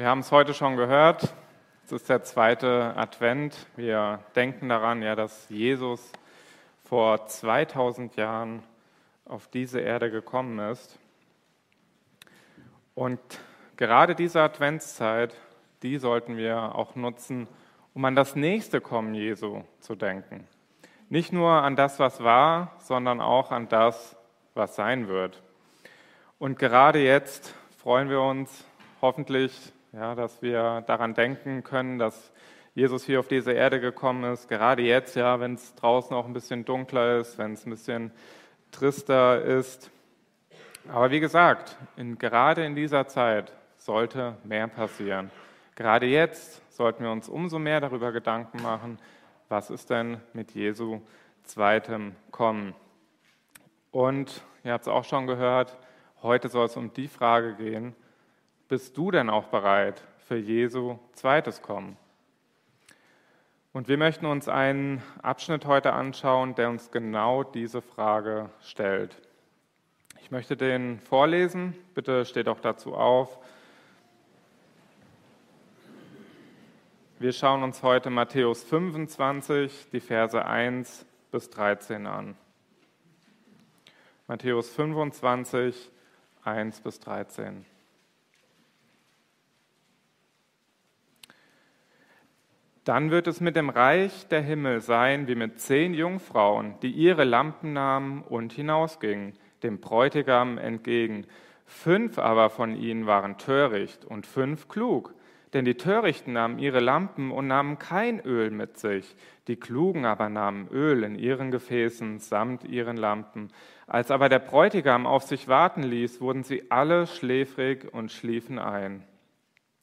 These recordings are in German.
Wir haben es heute schon gehört. Es ist der zweite Advent. Wir denken daran, ja, dass Jesus vor 2000 Jahren auf diese Erde gekommen ist. Und gerade diese Adventszeit, die sollten wir auch nutzen, um an das nächste Kommen Jesu zu denken. Nicht nur an das, was war, sondern auch an das, was sein wird. Und gerade jetzt freuen wir uns hoffentlich, ja, dass wir daran denken können, dass Jesus hier auf diese Erde gekommen ist. Gerade jetzt, ja, wenn es draußen auch ein bisschen dunkler ist, wenn es ein bisschen trister ist. Aber wie gesagt, in, gerade in dieser Zeit sollte mehr passieren. Gerade jetzt sollten wir uns umso mehr darüber Gedanken machen, was ist denn mit Jesu zweitem Kommen. Und ihr habt es auch schon gehört, heute soll es um die Frage gehen, bist du denn auch bereit für Jesu zweites Kommen? Und wir möchten uns einen Abschnitt heute anschauen, der uns genau diese Frage stellt. Ich möchte den vorlesen. Bitte steht auch dazu auf. Wir schauen uns heute Matthäus 25, die Verse 1 bis 13 an. Matthäus 25, 1 bis 13. Dann wird es mit dem Reich der Himmel sein wie mit zehn Jungfrauen, die ihre Lampen nahmen und hinausgingen, dem Bräutigam entgegen. Fünf aber von ihnen waren töricht und fünf klug. Denn die Törichten nahmen ihre Lampen und nahmen kein Öl mit sich. Die Klugen aber nahmen Öl in ihren Gefäßen samt ihren Lampen. Als aber der Bräutigam auf sich warten ließ, wurden sie alle schläfrig und schliefen ein.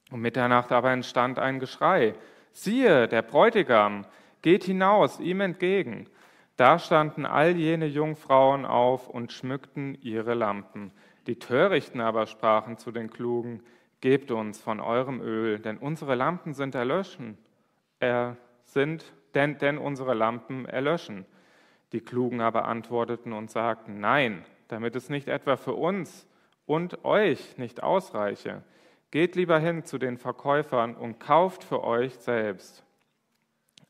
Um Mitternacht aber entstand ein Geschrei siehe, der Bräutigam geht hinaus ihm entgegen. Da standen all jene Jungfrauen auf und schmückten ihre Lampen. Die Törichten aber sprachen zu den Klugen, Gebt uns von eurem Öl, denn unsere Lampen sind erlöschen. Er sind, denn, denn unsere Lampen erlöschen. Die Klugen aber antworteten und sagten, Nein, damit es nicht etwa für uns und euch nicht ausreiche. Geht lieber hin zu den Verkäufern und kauft für euch selbst.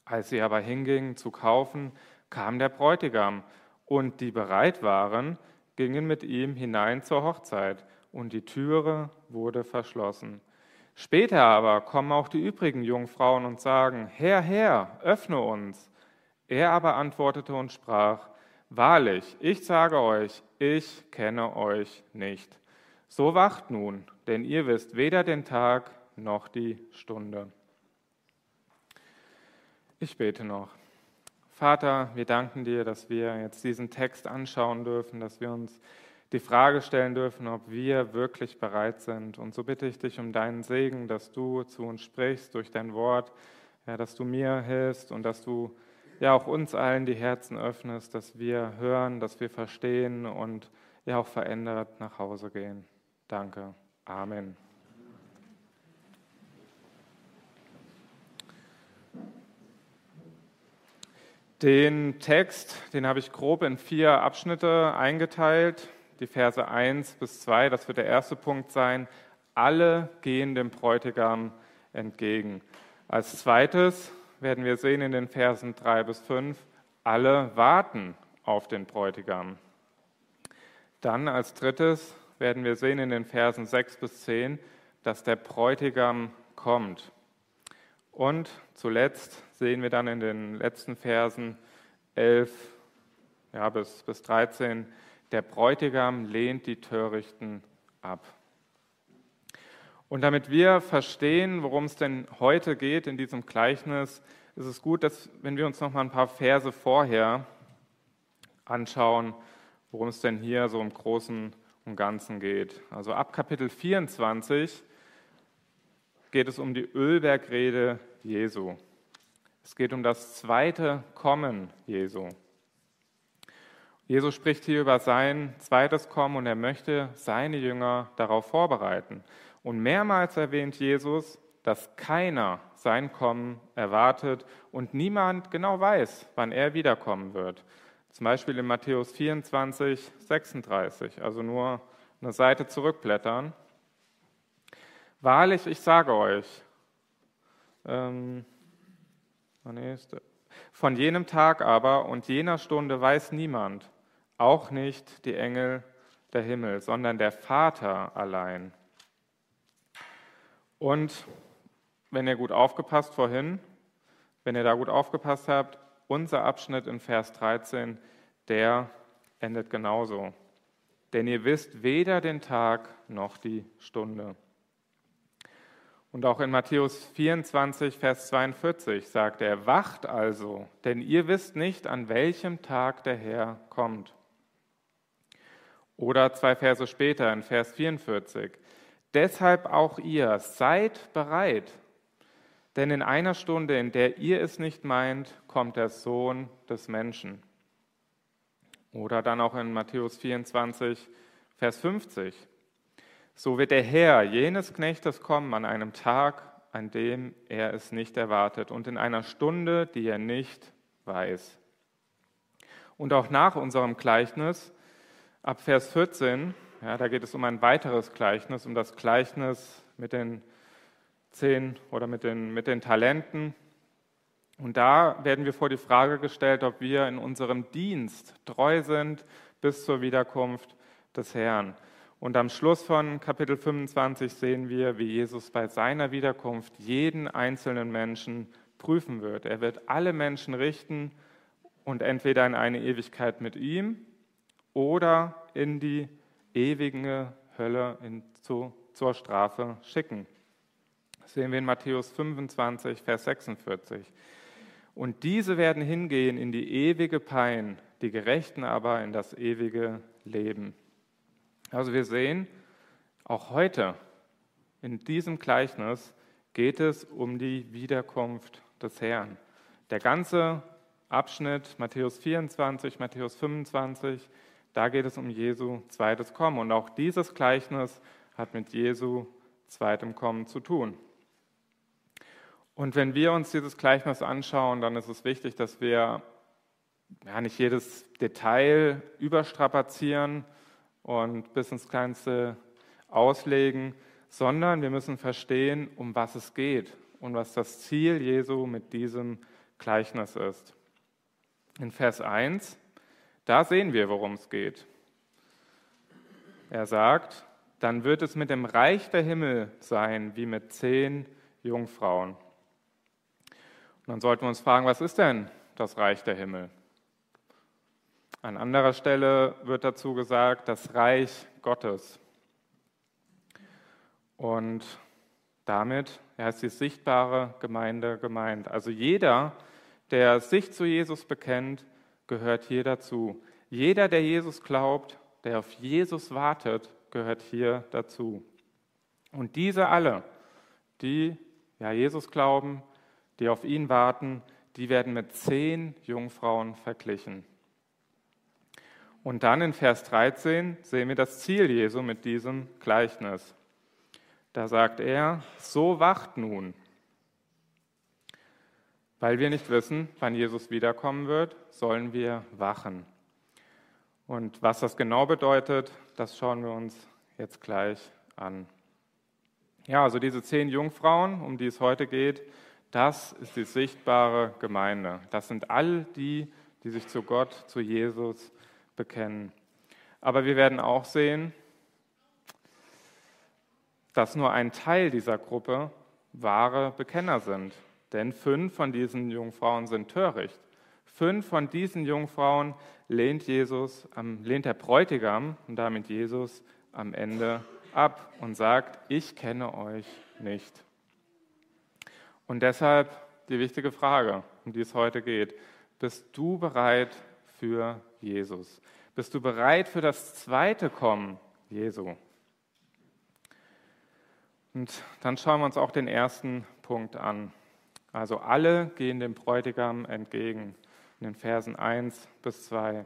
Als sie aber hingingen zu kaufen, kam der Bräutigam, und die bereit waren, gingen mit ihm hinein zur Hochzeit, und die Türe wurde verschlossen. Später aber kommen auch die übrigen Jungfrauen und sagen, Herr, Herr, öffne uns. Er aber antwortete und sprach, Wahrlich, ich sage euch, ich kenne euch nicht. So wacht nun, denn ihr wisst weder den Tag noch die Stunde. Ich bete noch. Vater, wir danken dir, dass wir jetzt diesen Text anschauen dürfen, dass wir uns die Frage stellen dürfen, ob wir wirklich bereit sind. Und so bitte ich dich um deinen Segen, dass du zu uns sprichst durch dein Wort, ja, dass du mir hilfst und dass du ja auch uns allen die Herzen öffnest, dass wir hören, dass wir verstehen und ja auch verändert nach Hause gehen. Danke. Amen. Den Text, den habe ich grob in vier Abschnitte eingeteilt. Die Verse 1 bis 2, das wird der erste Punkt sein. Alle gehen dem Bräutigam entgegen. Als zweites werden wir sehen in den Versen 3 bis 5, alle warten auf den Bräutigam. Dann als drittes werden wir sehen in den Versen 6 bis 10, dass der Bräutigam kommt. Und zuletzt sehen wir dann in den letzten Versen 11 ja, bis, bis 13, der Bräutigam lehnt die Törichten ab. Und damit wir verstehen, worum es denn heute geht in diesem Gleichnis, ist es gut, dass, wenn wir uns noch mal ein paar Verse vorher anschauen, worum es denn hier so im Großen und Ganzen geht. Also ab Kapitel 24 geht es um die Ölbergrede Jesu. Es geht um das zweite Kommen Jesu. Jesus spricht hier über sein zweites Kommen und er möchte seine Jünger darauf vorbereiten. Und mehrmals erwähnt Jesus, dass keiner sein Kommen erwartet und niemand genau weiß, wann er wiederkommen wird. Zum Beispiel in Matthäus 24, 36, also nur eine Seite zurückblättern. Wahrlich, ich sage euch, ähm, von jenem Tag aber und jener Stunde weiß niemand, auch nicht die Engel der Himmel, sondern der Vater allein. Und wenn ihr gut aufgepasst vorhin, wenn ihr da gut aufgepasst habt, unser Abschnitt in Vers 13, der endet genauso. Denn ihr wisst weder den Tag noch die Stunde. Und auch in Matthäus 24, Vers 42 sagt er, wacht also, denn ihr wisst nicht, an welchem Tag der Herr kommt. Oder zwei Verse später in Vers 44. Deshalb auch ihr, seid bereit, denn in einer Stunde, in der ihr es nicht meint, kommt der Sohn des Menschen. Oder dann auch in Matthäus 24, Vers 50. So wird der Herr jenes Knechtes kommen an einem Tag, an dem er es nicht erwartet und in einer Stunde, die er nicht weiß. Und auch nach unserem Gleichnis ab Vers 14, ja, da geht es um ein weiteres Gleichnis, um das Gleichnis mit den zehn oder mit den, mit den Talenten. Und da werden wir vor die Frage gestellt, ob wir in unserem Dienst treu sind bis zur Wiederkunft des Herrn. Und am Schluss von Kapitel 25 sehen wir, wie Jesus bei seiner Wiederkunft jeden einzelnen Menschen prüfen wird. Er wird alle Menschen richten und entweder in eine Ewigkeit mit ihm oder in die ewige Hölle in, zu, zur Strafe schicken. Sehen wir in Matthäus 25, Vers 46. Und diese werden hingehen in die ewige Pein, die Gerechten aber in das ewige Leben. Also wir sehen, auch heute in diesem Gleichnis geht es um die Wiederkunft des Herrn. Der ganze Abschnitt Matthäus 24, Matthäus 25 da geht es um Jesu zweites Kommen. Und auch dieses Gleichnis hat mit Jesu zweitem Kommen zu tun. Und wenn wir uns dieses Gleichnis anschauen, dann ist es wichtig, dass wir ja, nicht jedes Detail überstrapazieren und bis ins Kleinste auslegen, sondern wir müssen verstehen, um was es geht und was das Ziel Jesu mit diesem Gleichnis ist. In Vers 1 da sehen wir, worum es geht. Er sagt, dann wird es mit dem Reich der Himmel sein wie mit zehn Jungfrauen. Und dann sollten wir uns fragen, was ist denn das Reich der Himmel? An anderer Stelle wird dazu gesagt, das Reich Gottes. Und damit ja, ist die sichtbare Gemeinde gemeint. Also jeder, der sich zu Jesus bekennt, gehört hier dazu. Jeder, der Jesus glaubt, der auf Jesus wartet, gehört hier dazu. Und diese alle, die ja Jesus glauben, die auf ihn warten, die werden mit zehn Jungfrauen verglichen. Und dann in Vers 13 sehen wir das Ziel Jesu mit diesem Gleichnis. Da sagt er, so wacht nun, weil wir nicht wissen, wann Jesus wiederkommen wird, sollen wir wachen. Und was das genau bedeutet, das schauen wir uns jetzt gleich an. Ja, also diese zehn Jungfrauen, um die es heute geht, das ist die sichtbare Gemeinde. Das sind all die, die sich zu Gott, zu Jesus bekennen. Aber wir werden auch sehen, dass nur ein Teil dieser Gruppe wahre Bekenner sind. Denn fünf von diesen Jungfrauen sind töricht. Fünf von diesen Jungfrauen lehnt Jesus, lehnt der Bräutigam und damit Jesus am Ende ab und sagt, ich kenne euch nicht. Und deshalb die wichtige Frage, um die es heute geht. Bist du bereit für Jesus? Bist du bereit für das zweite Kommen Jesu? Und dann schauen wir uns auch den ersten Punkt an. Also alle gehen dem Bräutigam entgegen in den Versen 1 bis 2.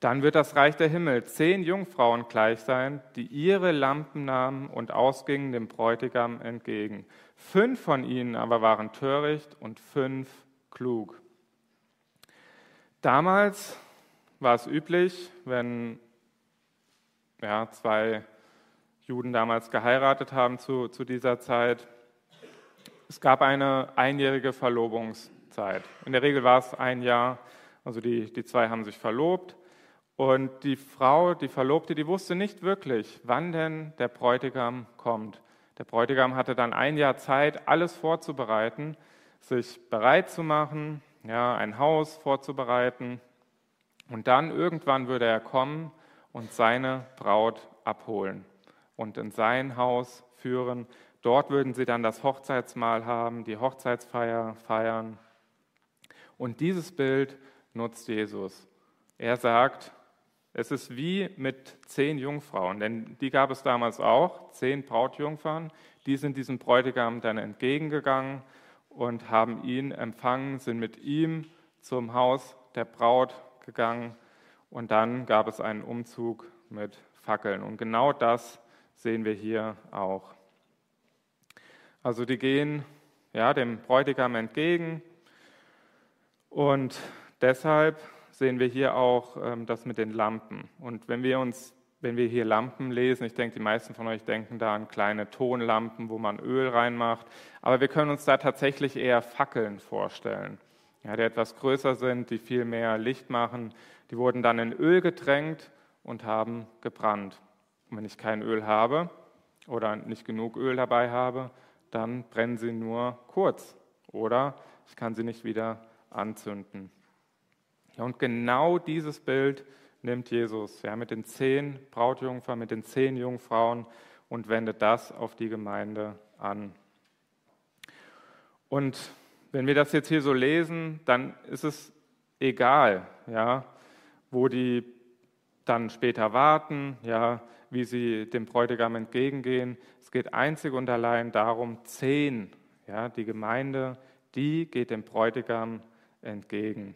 Dann wird das Reich der Himmel zehn Jungfrauen gleich sein, die ihre Lampen nahmen und ausgingen dem Bräutigam entgegen. Fünf von ihnen aber waren töricht und fünf klug. Damals war es üblich, wenn ja, zwei Juden damals geheiratet haben zu, zu dieser Zeit. Es gab eine einjährige Verlobungszeit. In der Regel war es ein Jahr, also die, die zwei haben sich verlobt. Und die Frau, die Verlobte, die wusste nicht wirklich, wann denn der Bräutigam kommt. Der Bräutigam hatte dann ein Jahr Zeit, alles vorzubereiten, sich bereit zu machen, ja, ein Haus vorzubereiten. Und dann irgendwann würde er kommen und seine Braut abholen und in sein Haus führen. Dort würden sie dann das Hochzeitsmahl haben, die Hochzeitsfeier feiern. Und dieses Bild nutzt Jesus. Er sagt, es ist wie mit zehn Jungfrauen, denn die gab es damals auch, zehn Brautjungfern. Die sind diesem Bräutigam dann entgegengegangen und haben ihn empfangen, sind mit ihm zum Haus der Braut gegangen und dann gab es einen Umzug mit Fackeln. Und genau das sehen wir hier auch. Also die gehen ja, dem Bräutigam entgegen und deshalb sehen wir hier auch ähm, das mit den Lampen. Und wenn wir uns, wenn wir hier Lampen lesen, ich denke, die meisten von euch denken da an kleine Tonlampen, wo man Öl reinmacht, aber wir können uns da tatsächlich eher Fackeln vorstellen, ja, die etwas größer sind, die viel mehr Licht machen. Die wurden dann in Öl getränkt und haben gebrannt. Und wenn ich kein Öl habe oder nicht genug Öl dabei habe, dann brennen sie nur kurz oder ich kann sie nicht wieder anzünden. Ja, und genau dieses Bild nimmt Jesus ja, mit den zehn Brautjungfern, mit den zehn Jungfrauen und wendet das auf die Gemeinde an. Und wenn wir das jetzt hier so lesen, dann ist es egal, ja, wo die dann später warten, ja, wie sie dem Bräutigam entgegengehen. Es geht einzig und allein darum, zehn, ja, die Gemeinde, die geht dem Bräutigam entgegen.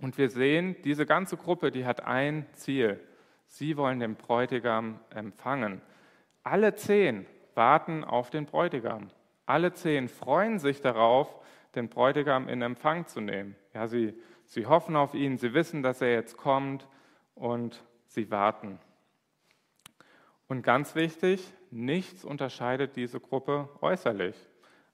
Und wir sehen, diese ganze Gruppe, die hat ein Ziel. Sie wollen den Bräutigam empfangen. Alle zehn warten auf den Bräutigam. Alle zehn freuen sich darauf, den Bräutigam in Empfang zu nehmen. Ja, sie, sie hoffen auf ihn, sie wissen, dass er jetzt kommt und sie warten. Und ganz wichtig, nichts unterscheidet diese Gruppe äußerlich.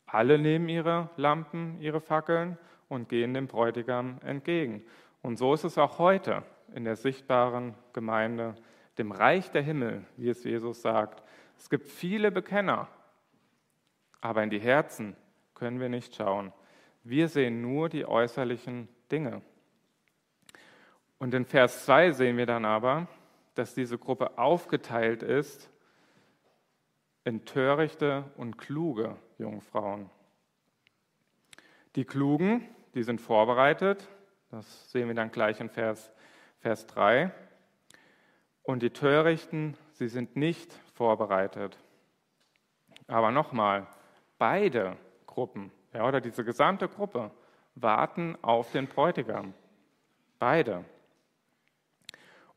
Alle nehmen ihre Lampen, ihre Fackeln und gehen dem Bräutigam entgegen. Und so ist es auch heute in der sichtbaren Gemeinde, dem Reich der Himmel, wie es Jesus sagt. Es gibt viele Bekenner, aber in die Herzen können wir nicht schauen. Wir sehen nur die äußerlichen Dinge. Und in Vers 2 sehen wir dann aber, dass diese Gruppe aufgeteilt ist in törichte und kluge Jungfrauen. Die Klugen, die sind vorbereitet, das sehen wir dann gleich in Vers, Vers 3. Und die Törichten, sie sind nicht vorbereitet. Aber nochmal, beide Gruppen, ja, oder diese gesamte Gruppe, warten auf den Bräutigam. Beide.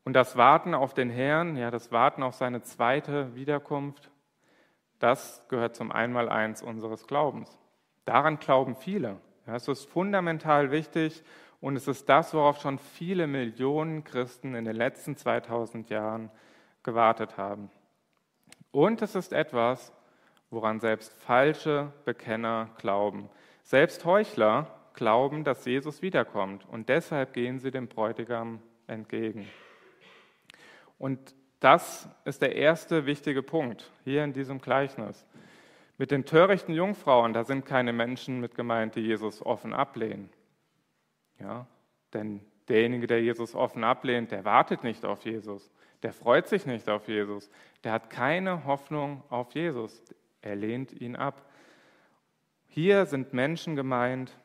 Und das Warten auf den Herrn, ja, das Warten auf seine zweite Wiederkunft, das gehört zum Einmaleins unseres Glaubens. Daran glauben viele. Ja, es ist fundamental wichtig und es ist das, worauf schon viele Millionen Christen in den letzten 2000 Jahren gewartet haben. Und es ist etwas, woran selbst falsche Bekenner glauben. Selbst Heuchler glauben, dass Jesus wiederkommt und deshalb gehen sie dem Bräutigam entgegen. Und das ist der erste wichtige Punkt hier in diesem Gleichnis. Mit den törichten Jungfrauen, da sind keine Menschen mit gemeint, die Jesus offen ablehnen. Ja, denn derjenige, der Jesus offen ablehnt, der wartet nicht auf Jesus, der freut sich nicht auf Jesus, der hat keine Hoffnung auf Jesus, er lehnt ihn ab. Hier sind Menschen gemeint,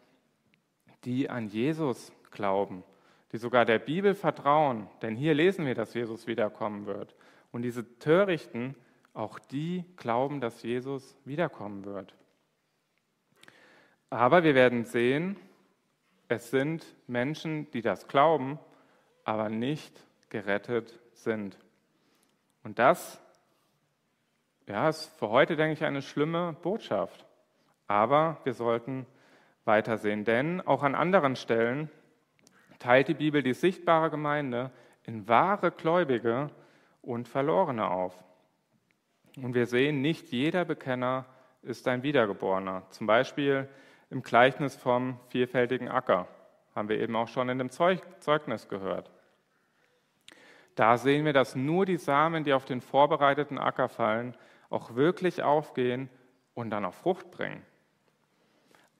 die an Jesus glauben, die sogar der Bibel vertrauen, denn hier lesen wir, dass Jesus wiederkommen wird. Und diese Törichten, auch die glauben, dass Jesus wiederkommen wird. Aber wir werden sehen, es sind Menschen, die das glauben, aber nicht gerettet sind. Und das ja, ist für heute, denke ich, eine schlimme Botschaft. Aber wir sollten weitersehen, denn auch an anderen Stellen teilt die Bibel die sichtbare Gemeinde in wahre Gläubige und Verlorene auf. Und wir sehen, nicht jeder Bekenner ist ein Wiedergeborener. Zum Beispiel im Gleichnis vom vielfältigen Acker haben wir eben auch schon in dem Zeugnis gehört. Da sehen wir, dass nur die Samen, die auf den vorbereiteten Acker fallen, auch wirklich aufgehen und dann auch Frucht bringen.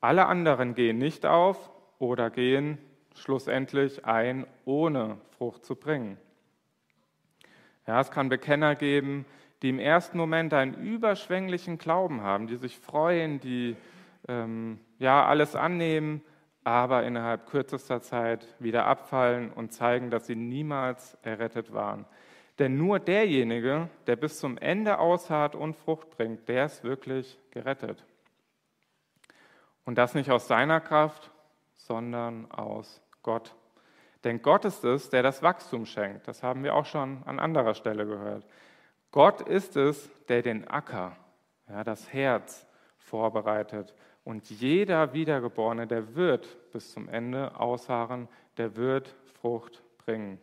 Alle anderen gehen nicht auf oder gehen schlussendlich ein, ohne Frucht zu bringen. Ja, es kann Bekenner geben, die im ersten Moment einen überschwänglichen Glauben haben, die sich freuen, die ähm, ja alles annehmen, aber innerhalb kürzester Zeit wieder abfallen und zeigen, dass sie niemals errettet waren. Denn nur derjenige, der bis zum Ende ausharrt und Frucht bringt, der ist wirklich gerettet. Und das nicht aus seiner Kraft, sondern aus Gott. Denn Gott ist es, der das Wachstum schenkt. Das haben wir auch schon an anderer Stelle gehört. Gott ist es, der den Acker, ja, das Herz vorbereitet und jeder Wiedergeborene, der wird bis zum Ende ausharren, der wird Frucht bringen.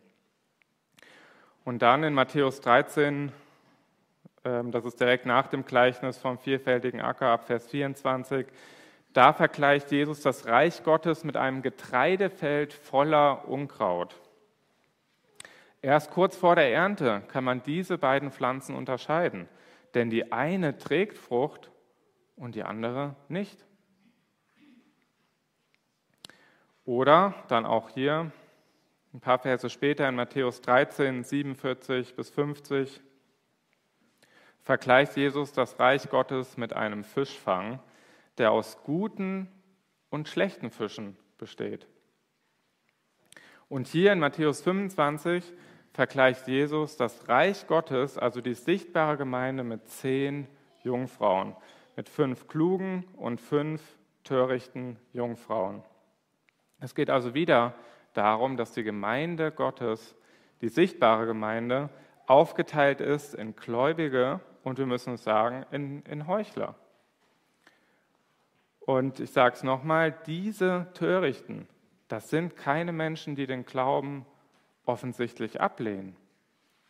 Und dann in Matthäus 13, ähm, das ist direkt nach dem Gleichnis vom vielfältigen Acker ab Vers 24, da vergleicht Jesus das Reich Gottes mit einem Getreidefeld voller Unkraut. Erst kurz vor der Ernte kann man diese beiden Pflanzen unterscheiden, denn die eine trägt Frucht und die andere nicht. Oder dann auch hier ein paar Verse später in Matthäus 13, 47 bis 50 vergleicht Jesus das Reich Gottes mit einem Fischfang, der aus guten und schlechten Fischen besteht. Und hier in Matthäus 25 vergleicht Jesus das Reich Gottes, also die sichtbare Gemeinde, mit zehn Jungfrauen, mit fünf klugen und fünf törichten Jungfrauen. Es geht also wieder darum, dass die Gemeinde Gottes, die sichtbare Gemeinde, aufgeteilt ist in Gläubige und wir müssen es sagen, in, in Heuchler. Und ich sage es nochmal, diese Törichten, das sind keine Menschen, die den Glauben offensichtlich ablehnen.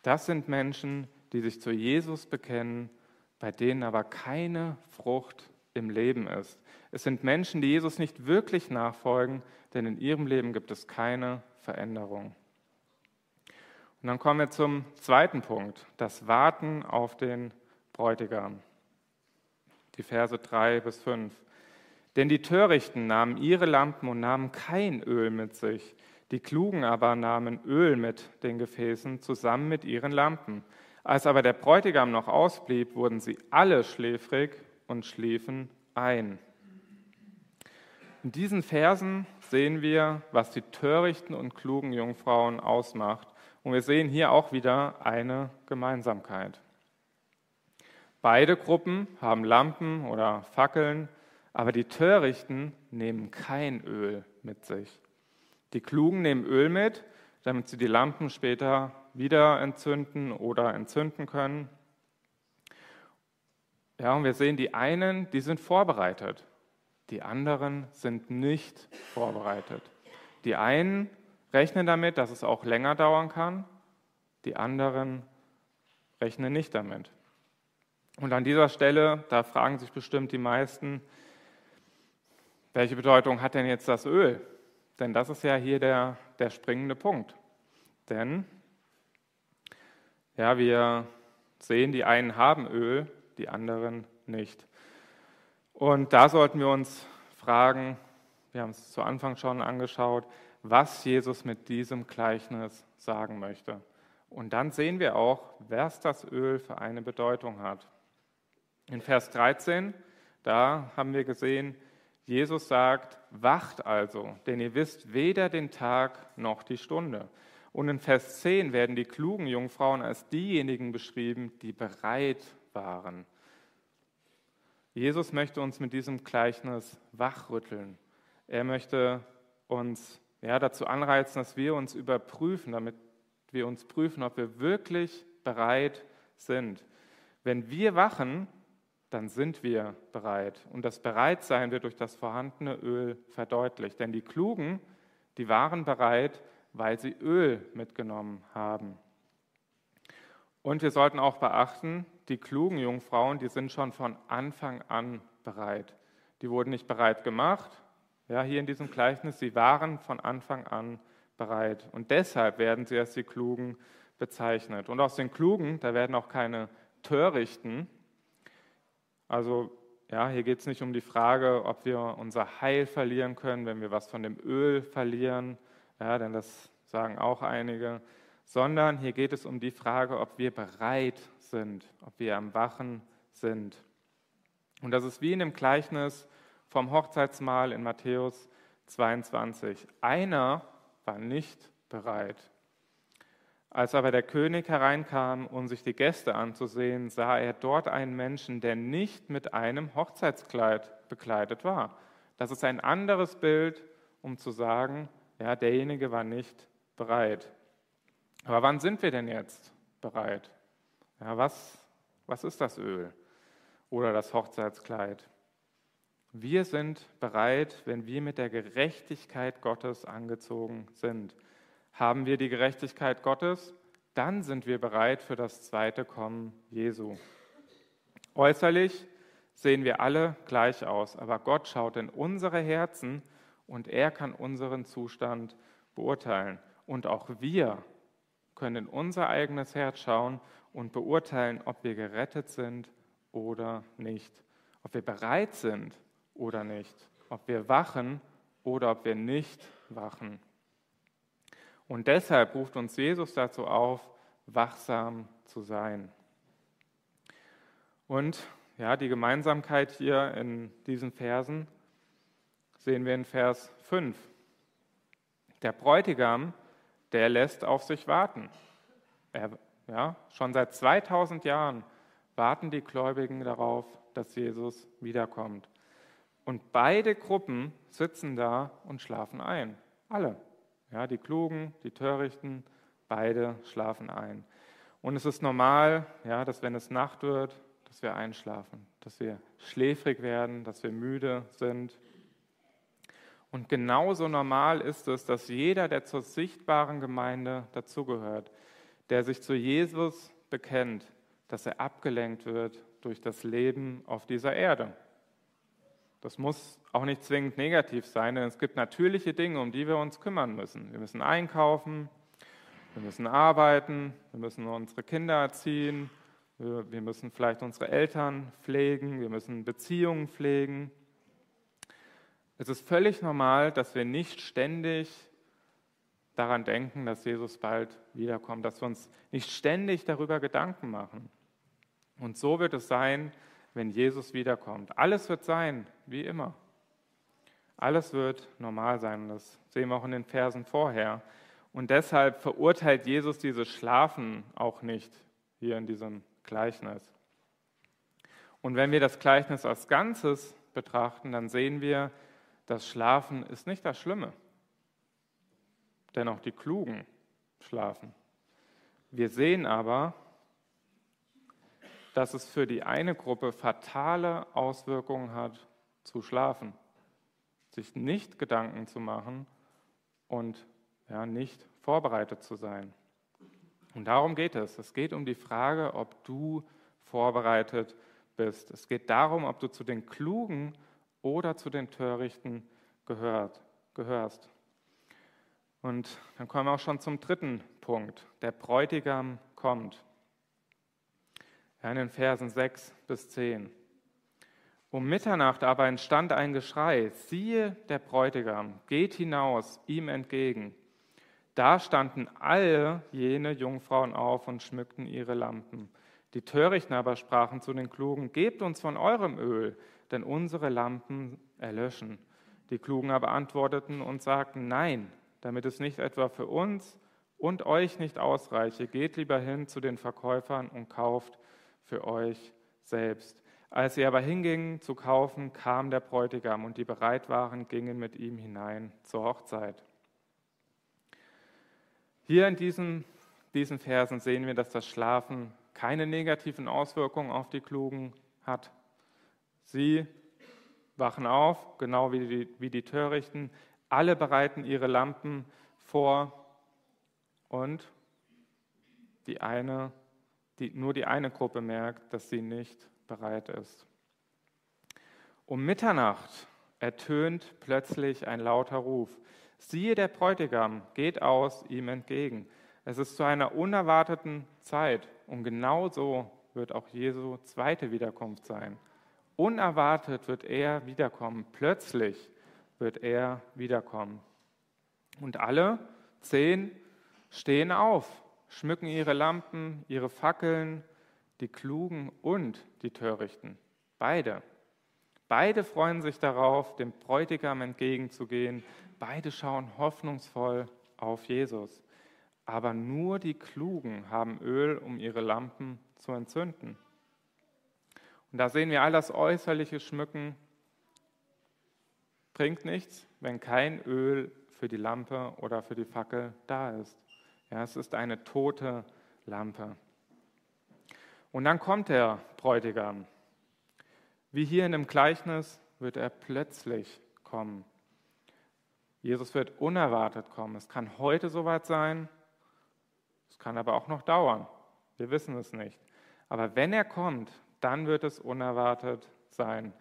Das sind Menschen, die sich zu Jesus bekennen, bei denen aber keine Frucht im Leben ist. Es sind Menschen, die Jesus nicht wirklich nachfolgen, denn in ihrem Leben gibt es keine Veränderung. Und dann kommen wir zum zweiten Punkt, das Warten auf den Bräutigam. Die Verse 3 bis 5. Denn die Törichten nahmen ihre Lampen und nahmen kein Öl mit sich. Die Klugen aber nahmen Öl mit den Gefäßen zusammen mit ihren Lampen. Als aber der Bräutigam noch ausblieb, wurden sie alle schläfrig und schliefen ein. In diesen Versen sehen wir, was die törichten und klugen Jungfrauen ausmacht. Und wir sehen hier auch wieder eine Gemeinsamkeit. Beide Gruppen haben Lampen oder Fackeln aber die Törichten nehmen kein Öl mit sich. Die Klugen nehmen Öl mit, damit sie die Lampen später wieder entzünden oder entzünden können. Ja, und wir sehen, die einen, die sind vorbereitet. Die anderen sind nicht vorbereitet. Die einen rechnen damit, dass es auch länger dauern kann. Die anderen rechnen nicht damit. Und an dieser Stelle, da fragen sich bestimmt die meisten, welche Bedeutung hat denn jetzt das Öl? Denn das ist ja hier der, der springende Punkt. Denn ja, wir sehen, die einen haben Öl, die anderen nicht. Und da sollten wir uns fragen, wir haben es zu Anfang schon angeschaut, was Jesus mit diesem Gleichnis sagen möchte. Und dann sehen wir auch, was das Öl für eine Bedeutung hat. In Vers 13, da haben wir gesehen, Jesus sagt, wacht also, denn ihr wisst weder den Tag noch die Stunde. Und in Vers 10 werden die klugen Jungfrauen als diejenigen beschrieben, die bereit waren. Jesus möchte uns mit diesem Gleichnis wachrütteln. Er möchte uns ja, dazu anreizen, dass wir uns überprüfen, damit wir uns prüfen, ob wir wirklich bereit sind. Wenn wir wachen, dann sind wir bereit. Und das Bereitsein wird durch das vorhandene Öl verdeutlicht. Denn die Klugen, die waren bereit, weil sie Öl mitgenommen haben. Und wir sollten auch beachten, die klugen Jungfrauen, die sind schon von Anfang an bereit. Die wurden nicht bereit gemacht, ja, hier in diesem Gleichnis, sie waren von Anfang an bereit. Und deshalb werden sie als die Klugen bezeichnet. Und aus den Klugen, da werden auch keine Törichten. Also ja, hier geht es nicht um die Frage, ob wir unser Heil verlieren können, wenn wir was von dem Öl verlieren, ja, denn das sagen auch einige, sondern hier geht es um die Frage, ob wir bereit sind, ob wir am Wachen sind. Und das ist wie in dem Gleichnis vom Hochzeitsmahl in Matthäus 22. Einer war nicht bereit. Als aber der König hereinkam, um sich die Gäste anzusehen, sah er dort einen Menschen, der nicht mit einem Hochzeitskleid bekleidet war. Das ist ein anderes Bild, um zu sagen, ja, derjenige war nicht bereit. Aber wann sind wir denn jetzt bereit? Ja, was, was ist das Öl oder das Hochzeitskleid? Wir sind bereit, wenn wir mit der Gerechtigkeit Gottes angezogen sind. Haben wir die Gerechtigkeit Gottes, dann sind wir bereit für das zweite Kommen Jesu. Äußerlich sehen wir alle gleich aus, aber Gott schaut in unsere Herzen und er kann unseren Zustand beurteilen. Und auch wir können in unser eigenes Herz schauen und beurteilen, ob wir gerettet sind oder nicht, ob wir bereit sind oder nicht, ob wir wachen oder ob wir nicht wachen. Und deshalb ruft uns Jesus dazu auf, wachsam zu sein. Und ja, die Gemeinsamkeit hier in diesen Versen sehen wir in Vers 5. Der Bräutigam, der lässt auf sich warten. Er, ja, schon seit 2000 Jahren warten die Gläubigen darauf, dass Jesus wiederkommt. Und beide Gruppen sitzen da und schlafen ein. Alle. Ja, die Klugen, die Törichten, beide schlafen ein. Und es ist normal, ja, dass wenn es Nacht wird, dass wir einschlafen, dass wir schläfrig werden, dass wir müde sind. Und genauso normal ist es, dass jeder, der zur sichtbaren Gemeinde dazugehört, der sich zu Jesus bekennt, dass er abgelenkt wird durch das Leben auf dieser Erde. Das muss auch nicht zwingend negativ sein, denn es gibt natürliche Dinge, um die wir uns kümmern müssen. Wir müssen einkaufen, wir müssen arbeiten, wir müssen unsere Kinder erziehen, wir müssen vielleicht unsere Eltern pflegen, wir müssen Beziehungen pflegen. Es ist völlig normal, dass wir nicht ständig daran denken, dass Jesus bald wiederkommt, dass wir uns nicht ständig darüber Gedanken machen. Und so wird es sein, wenn Jesus wiederkommt. Alles wird sein, wie immer. Alles wird normal sein. Das sehen wir auch in den Versen vorher. Und deshalb verurteilt Jesus dieses Schlafen auch nicht hier in diesem Gleichnis. Und wenn wir das Gleichnis als Ganzes betrachten, dann sehen wir, das Schlafen ist nicht das Schlimme. Denn auch die Klugen schlafen. Wir sehen aber, dass es für die eine Gruppe fatale Auswirkungen hat, zu schlafen, sich nicht Gedanken zu machen und ja, nicht vorbereitet zu sein. Und darum geht es. Es geht um die Frage, ob du vorbereitet bist. Es geht darum, ob du zu den Klugen oder zu den Törichten gehört, gehörst. Und dann kommen wir auch schon zum dritten Punkt. Der Bräutigam kommt in den Versen 6 bis 10. Um Mitternacht aber entstand ein Geschrei, siehe, der Bräutigam geht hinaus ihm entgegen. Da standen alle jene Jungfrauen auf und schmückten ihre Lampen. Die Törichten aber sprachen zu den Klugen, gebt uns von eurem Öl, denn unsere Lampen erlöschen. Die Klugen aber antworteten und sagten, nein, damit es nicht etwa für uns und euch nicht ausreiche, geht lieber hin zu den Verkäufern und kauft für euch selbst. Als sie aber hingingen zu kaufen, kam der Bräutigam und die bereit waren, gingen mit ihm hinein zur Hochzeit. Hier in diesen, diesen Versen sehen wir, dass das Schlafen keine negativen Auswirkungen auf die Klugen hat. Sie wachen auf, genau wie die, wie die Törichten. Alle bereiten ihre Lampen vor und die eine die, nur die eine Gruppe merkt, dass sie nicht bereit ist. Um Mitternacht ertönt plötzlich ein lauter Ruf. Siehe, der Bräutigam geht aus ihm entgegen. Es ist zu einer unerwarteten Zeit und genau so wird auch Jesu zweite Wiederkunft sein. Unerwartet wird er wiederkommen, plötzlich wird er wiederkommen. Und alle zehn stehen auf, schmücken ihre Lampen, ihre Fackeln, die Klugen und die Törichten. Beide. Beide freuen sich darauf, dem Bräutigam entgegenzugehen. Beide schauen hoffnungsvoll auf Jesus. Aber nur die Klugen haben Öl, um ihre Lampen zu entzünden. Und da sehen wir all das äußerliche Schmücken bringt nichts, wenn kein Öl für die Lampe oder für die Fackel da ist. Ja, es ist eine tote Lampe. Und dann kommt der Bräutigam. Wie hier in dem Gleichnis wird er plötzlich kommen. Jesus wird unerwartet kommen. Es kann heute soweit sein, es kann aber auch noch dauern. Wir wissen es nicht. Aber wenn er kommt, dann wird es unerwartet sein.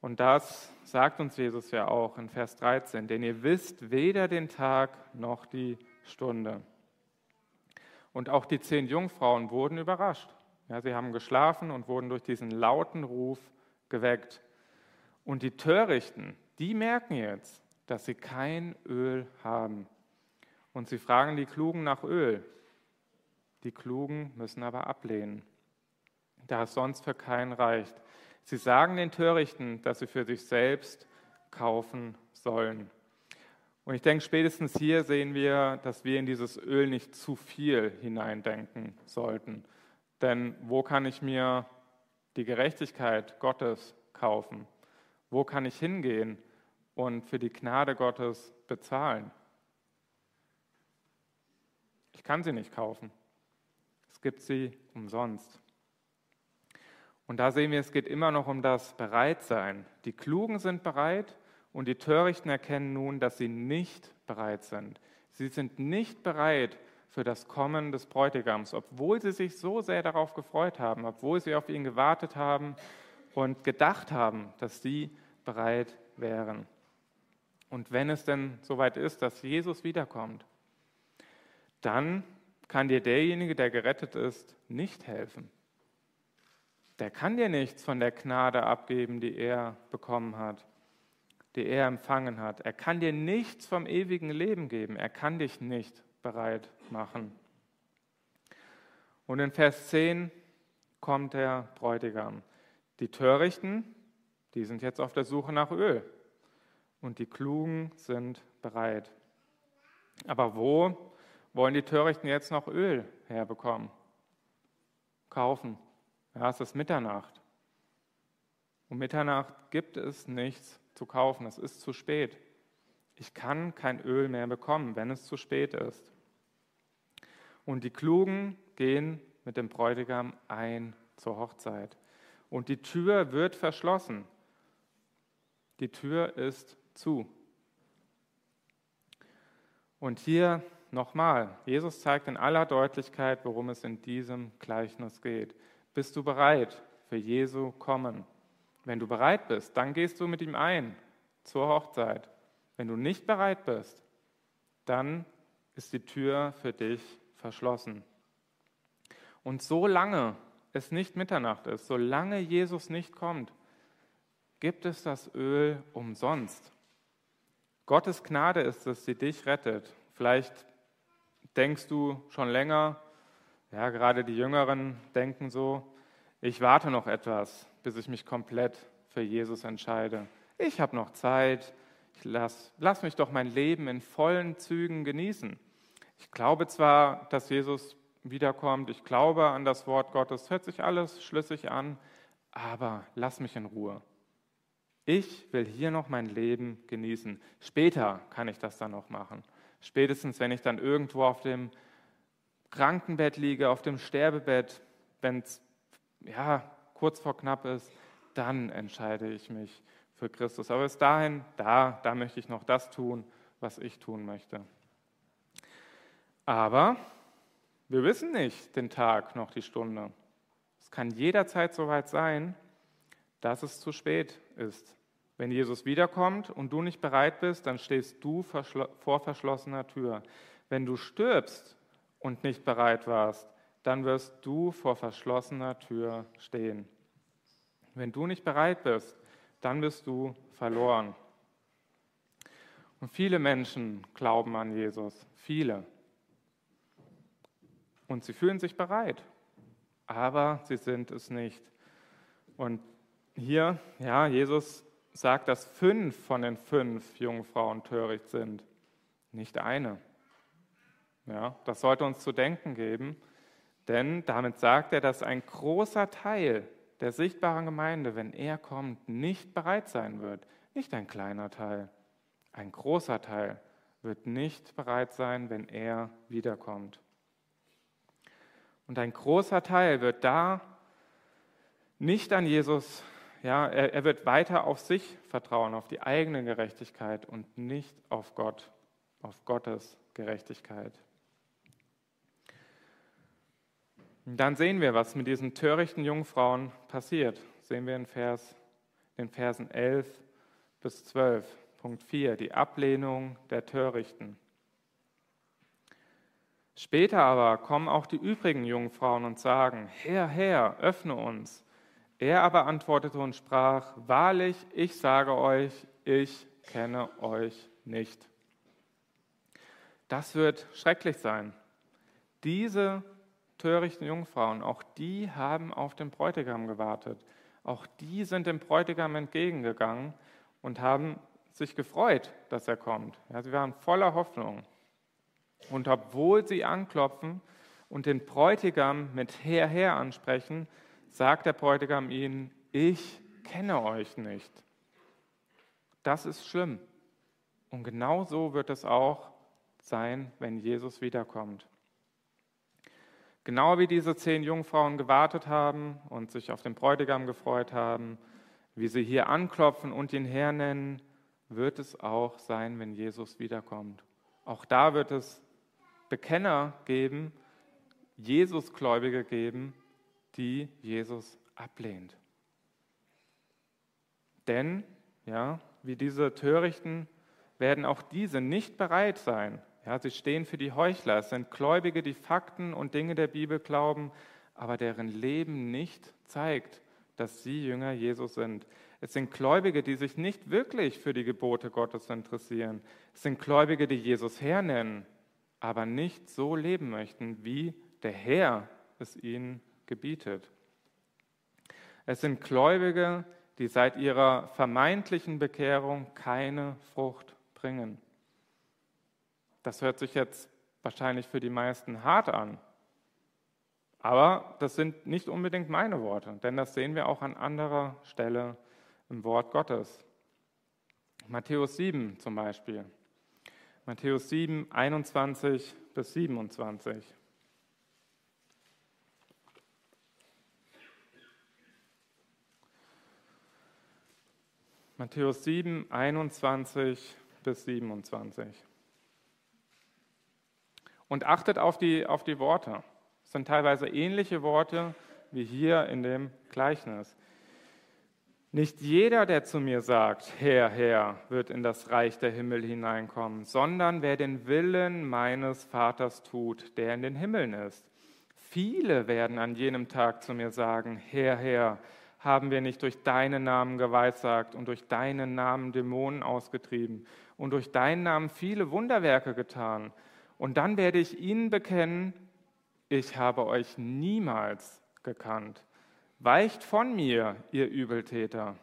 Und das sagt uns Jesus ja auch in Vers 13, denn ihr wisst weder den Tag noch die Stunde. Und auch die zehn Jungfrauen wurden überrascht. Ja, sie haben geschlafen und wurden durch diesen lauten Ruf geweckt. Und die Törichten, die merken jetzt, dass sie kein Öl haben. Und sie fragen die Klugen nach Öl. Die Klugen müssen aber ablehnen da es sonst für keinen reicht. Sie sagen den Törichten, dass sie für sich selbst kaufen sollen. Und ich denke, spätestens hier sehen wir, dass wir in dieses Öl nicht zu viel hineindenken sollten. Denn wo kann ich mir die Gerechtigkeit Gottes kaufen? Wo kann ich hingehen und für die Gnade Gottes bezahlen? Ich kann sie nicht kaufen. Es gibt sie umsonst. Und da sehen wir, es geht immer noch um das Bereitsein. Die Klugen sind bereit und die Törichten erkennen nun, dass sie nicht bereit sind. Sie sind nicht bereit für das Kommen des Bräutigams, obwohl sie sich so sehr darauf gefreut haben, obwohl sie auf ihn gewartet haben und gedacht haben, dass sie bereit wären. Und wenn es denn soweit ist, dass Jesus wiederkommt, dann kann dir derjenige, der gerettet ist, nicht helfen der kann dir nichts von der Gnade abgeben, die er bekommen hat, die er empfangen hat. Er kann dir nichts vom ewigen Leben geben. Er kann dich nicht bereit machen. Und in Vers 10 kommt der Bräutigam. Die Törichten, die sind jetzt auf der Suche nach Öl. Und die Klugen sind bereit. Aber wo wollen die Törichten jetzt noch Öl herbekommen? Kaufen. Ja, es ist Mitternacht. Um Mitternacht gibt es nichts zu kaufen. Es ist zu spät. Ich kann kein Öl mehr bekommen, wenn es zu spät ist. Und die Klugen gehen mit dem Bräutigam ein zur Hochzeit. Und die Tür wird verschlossen. Die Tür ist zu. Und hier nochmal, Jesus zeigt in aller Deutlichkeit, worum es in diesem Gleichnis geht. Bist du bereit für Jesu kommen? Wenn du bereit bist, dann gehst du mit ihm ein zur Hochzeit. Wenn du nicht bereit bist, dann ist die Tür für dich verschlossen. Und solange es nicht Mitternacht ist, solange Jesus nicht kommt, gibt es das Öl umsonst. Gottes Gnade ist es, die dich rettet. Vielleicht denkst du schon länger, ja, gerade die Jüngeren denken so, ich warte noch etwas, bis ich mich komplett für Jesus entscheide. Ich habe noch Zeit, ich lass, lass mich doch mein Leben in vollen Zügen genießen. Ich glaube zwar, dass Jesus wiederkommt, ich glaube an das Wort Gottes, hört sich alles schlüssig an, aber lass mich in Ruhe. Ich will hier noch mein Leben genießen. Später kann ich das dann noch machen. Spätestens, wenn ich dann irgendwo auf dem Krankenbett liege, auf dem Sterbebett, wenn es ja, kurz vor knapp ist, dann entscheide ich mich für Christus. Aber bis dahin, da, da möchte ich noch das tun, was ich tun möchte. Aber Wir wissen nicht den Tag noch die Stunde. Es kann jederzeit soweit sein, dass es zu spät ist. Wenn Jesus wiederkommt und du nicht bereit bist, dann stehst du vor verschlossener Tür. Wenn du stirbst und nicht bereit warst, dann wirst du vor verschlossener Tür stehen. Wenn du nicht bereit bist, dann bist du verloren. Und viele Menschen glauben an Jesus, viele. Und sie fühlen sich bereit, aber sie sind es nicht. Und hier, ja, Jesus sagt, dass fünf von den fünf Jungfrauen töricht sind, nicht eine. Ja, das sollte uns zu denken geben, denn damit sagt er, dass ein großer Teil der sichtbaren Gemeinde, wenn er kommt, nicht bereit sein wird. Nicht ein kleiner Teil, ein großer Teil wird nicht bereit sein, wenn er wiederkommt. Und ein großer Teil wird da nicht an Jesus, ja, er, er wird weiter auf sich vertrauen, auf die eigene Gerechtigkeit und nicht auf Gott, auf Gottes Gerechtigkeit. Und dann sehen wir, was mit diesen törichten Jungfrauen passiert. Sehen wir in Vers, den Versen 11 bis 12. Punkt 4, die Ablehnung der Törichten. Später aber kommen auch die übrigen Jungfrauen und sagen, Herr, Herr, öffne uns. Er aber antwortete und sprach, Wahrlich, ich sage euch, ich kenne euch nicht. Das wird schrecklich sein. Diese törichten Jungfrauen, auch die haben auf den Bräutigam gewartet. Auch die sind dem Bräutigam entgegengegangen und haben sich gefreut, dass er kommt. Ja, sie waren voller Hoffnung. Und obwohl sie anklopfen und den Bräutigam mit Herr, Herr ansprechen, sagt der Bräutigam ihnen, ich kenne euch nicht. Das ist schlimm. Und genau so wird es auch sein, wenn Jesus wiederkommt. Genau wie diese zehn Jungfrauen gewartet haben und sich auf den Bräutigam gefreut haben, wie sie hier anklopfen und ihn hernennen, wird es auch sein, wenn Jesus wiederkommt. Auch da wird es Bekenner geben, Jesusgläubige geben, die Jesus ablehnt. Denn, ja, wie diese Törichten werden auch diese nicht bereit sein, ja, sie stehen für die Heuchler. Es sind Gläubige, die Fakten und Dinge der Bibel glauben, aber deren Leben nicht zeigt, dass sie Jünger Jesus sind. Es sind Gläubige, die sich nicht wirklich für die Gebote Gottes interessieren. Es sind Gläubige, die Jesus Herr nennen, aber nicht so leben möchten, wie der Herr es ihnen gebietet. Es sind Gläubige, die seit ihrer vermeintlichen Bekehrung keine Frucht bringen. Das hört sich jetzt wahrscheinlich für die meisten hart an. Aber das sind nicht unbedingt meine Worte, denn das sehen wir auch an anderer Stelle im Wort Gottes. Matthäus 7 zum Beispiel. Matthäus 7, 21 bis 27. Matthäus 7, 21 bis 27. Und achtet auf die, auf die Worte. Es sind teilweise ähnliche Worte wie hier in dem Gleichnis. Nicht jeder, der zu mir sagt, Herr, Herr, wird in das Reich der Himmel hineinkommen, sondern wer den Willen meines Vaters tut, der in den Himmeln ist. Viele werden an jenem Tag zu mir sagen, Herr, Herr, haben wir nicht durch deinen Namen geweissagt und durch deinen Namen Dämonen ausgetrieben und durch deinen Namen viele Wunderwerke getan. Und dann werde ich ihnen bekennen, ich habe euch niemals gekannt. Weicht von mir, ihr Übeltäter.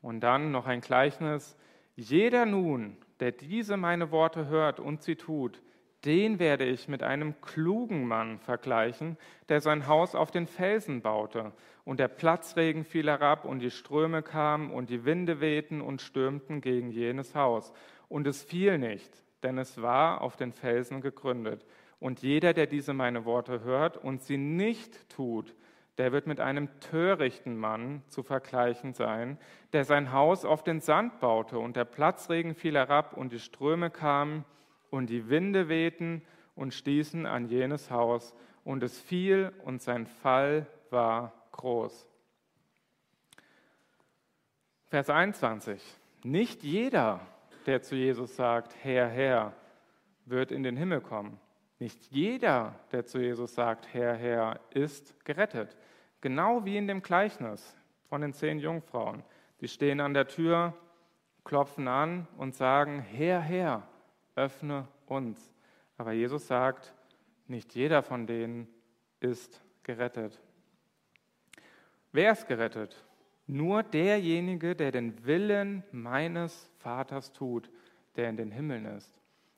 Und dann noch ein Gleichnis. Jeder nun, der diese meine Worte hört und sie tut, den werde ich mit einem klugen Mann vergleichen, der sein Haus auf den Felsen baute. Und der Platzregen fiel herab und die Ströme kamen und die Winde wehten und stürmten gegen jenes Haus. Und es fiel nicht, denn es war auf den Felsen gegründet. Und jeder, der diese meine Worte hört und sie nicht tut, der wird mit einem törichten Mann zu vergleichen sein, der sein Haus auf den Sand baute und der Platzregen fiel herab und die Ströme kamen und die Winde wehten und stießen an jenes Haus, und es fiel, und sein Fall war groß. Vers 21. Nicht jeder, der zu Jesus sagt, Herr, Herr, wird in den Himmel kommen. Nicht jeder, der zu Jesus sagt, Herr, Herr, ist gerettet. Genau wie in dem Gleichnis von den zehn Jungfrauen. Die stehen an der Tür, klopfen an und sagen, Herr, Herr, öffne uns. Aber Jesus sagt, nicht jeder von denen ist gerettet. Wer ist gerettet? Nur derjenige, der den Willen meines Vaters tut, der in den Himmeln ist.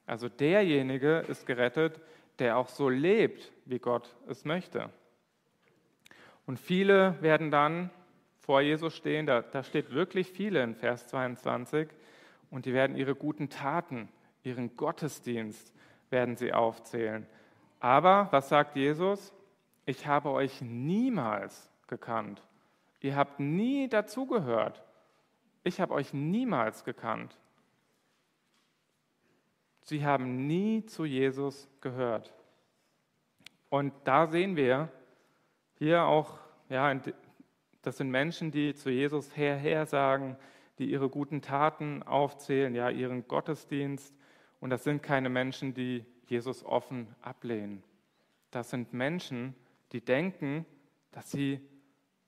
Also derjenige ist gerettet, der auch so lebt, wie Gott es möchte. Und viele werden dann vor Jesus stehen, da, da steht wirklich viele in Vers 22, und die werden ihre guten Taten, ihren Gottesdienst, werden sie aufzählen. Aber was sagt Jesus? Ich habe euch niemals gekannt. Ihr habt nie dazugehört. Ich habe euch niemals gekannt. Sie haben nie zu Jesus gehört. Und da sehen wir hier auch, ja, das sind Menschen, die zu Jesus her, her sagen, die ihre guten Taten aufzählen, ja, ihren Gottesdienst. Und das sind keine Menschen, die Jesus offen ablehnen. Das sind Menschen, die denken, dass sie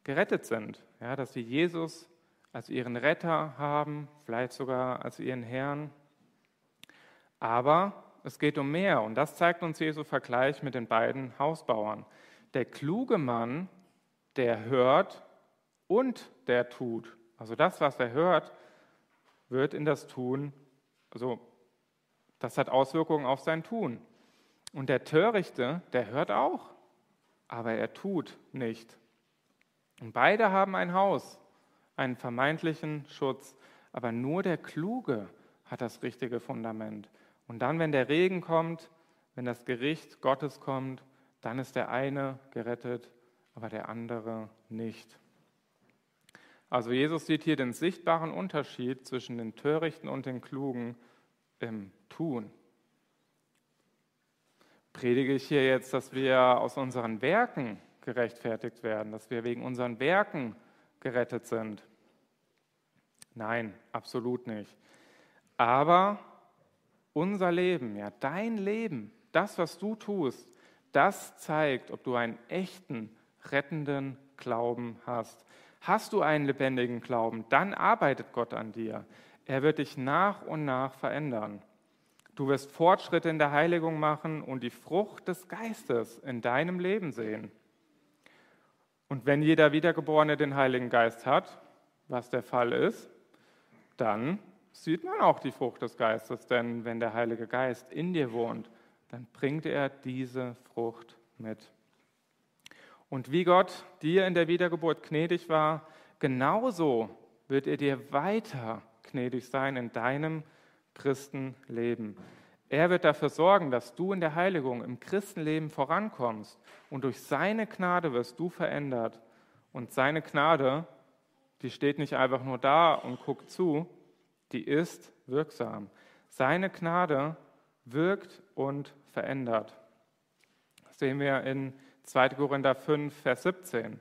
gerettet sind, ja, dass sie Jesus als ihren Retter haben, vielleicht sogar als ihren Herrn. Aber es geht um mehr und das zeigt uns Jesu Vergleich mit den beiden Hausbauern. Der kluge Mann, der hört und der tut. Also das, was er hört, wird in das Tun, also das hat Auswirkungen auf sein Tun. Und der Törichte, der hört auch, aber er tut nicht. Und beide haben ein Haus, einen vermeintlichen Schutz, aber nur der Kluge hat das richtige Fundament. Und dann, wenn der Regen kommt, wenn das Gericht Gottes kommt, dann ist der eine gerettet, aber der andere nicht. Also Jesus sieht hier den sichtbaren Unterschied zwischen den Törichten und den Klugen im Tun. Predige ich hier jetzt, dass wir aus unseren Werken gerechtfertigt werden, dass wir wegen unseren Werken gerettet sind? Nein, absolut nicht. Aber unser Leben, ja, dein Leben, das, was du tust, das zeigt, ob du einen echten, rettenden Glauben hast. Hast du einen lebendigen Glauben, dann arbeitet Gott an dir. Er wird dich nach und nach verändern. Du wirst Fortschritte in der Heiligung machen und die Frucht des Geistes in deinem Leben sehen. Und wenn jeder Wiedergeborene den Heiligen Geist hat, was der Fall ist, dann sieht man auch die Frucht des Geistes, denn wenn der Heilige Geist in dir wohnt, dann bringt er diese Frucht mit. Und wie Gott dir in der Wiedergeburt gnädig war, genauso wird er dir weiter gnädig sein in deinem Christenleben. Er wird dafür sorgen, dass du in der Heiligung im Christenleben vorankommst und durch seine Gnade wirst du verändert. Und seine Gnade, die steht nicht einfach nur da und guckt zu, die ist wirksam. Seine Gnade wirkt und verändert. Das sehen wir in 2. Korinther 5, Vers 17.